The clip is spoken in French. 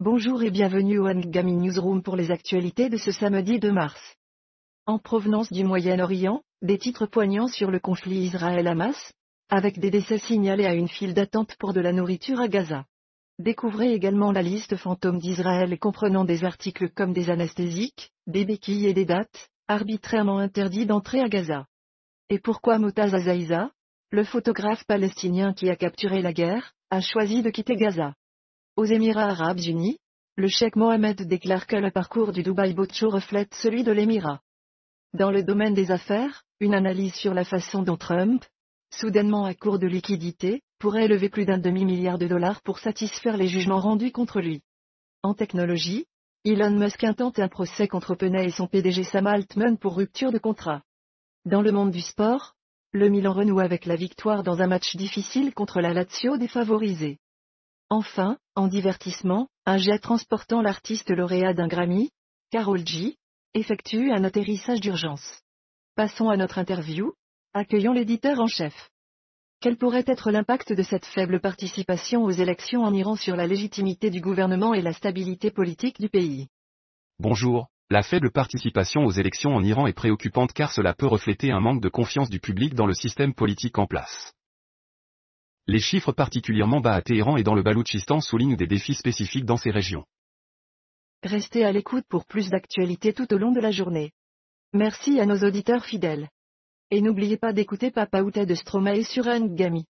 Bonjour et bienvenue au Ngami Newsroom pour les actualités de ce samedi 2 mars. En provenance du Moyen-Orient, des titres poignants sur le conflit Israël-Hamas, avec des décès signalés à une file d'attente pour de la nourriture à Gaza. Découvrez également la liste fantôme d'Israël comprenant des articles comme des anesthésiques, des béquilles et des dates, arbitrairement interdits d'entrer à Gaza. Et pourquoi Motaz Azaïza Le photographe palestinien qui a capturé la guerre, a choisi de quitter Gaza? Aux Émirats arabes unis, le cheikh Mohamed déclare que le parcours du Dubai Boat reflète celui de l'Émirat. Dans le domaine des affaires, une analyse sur la façon dont Trump, soudainement à court de liquidité, pourrait lever plus d'un demi-milliard de dollars pour satisfaire les jugements rendus contre lui. En technologie, Elon Musk intente un procès contre Penay et son PDG Sam Altman pour rupture de contrat. Dans le monde du sport, le Milan renoue avec la victoire dans un match difficile contre la Lazio défavorisée. Enfin, en divertissement, un jet transportant l'artiste lauréat d'un Grammy, Carol G, effectue un atterrissage d'urgence. Passons à notre interview. Accueillons l'éditeur en chef. Quel pourrait être l'impact de cette faible participation aux élections en Iran sur la légitimité du gouvernement et la stabilité politique du pays? Bonjour, la faible participation aux élections en Iran est préoccupante car cela peut refléter un manque de confiance du public dans le système politique en place. Les chiffres particulièrement bas à Téhéran et dans le Baloutchistan soulignent des défis spécifiques dans ces régions. Restez à l'écoute pour plus d'actualités tout au long de la journée. Merci à nos auditeurs fidèles. Et n'oubliez pas d'écouter Papa Outa de Stromae sur Ngami.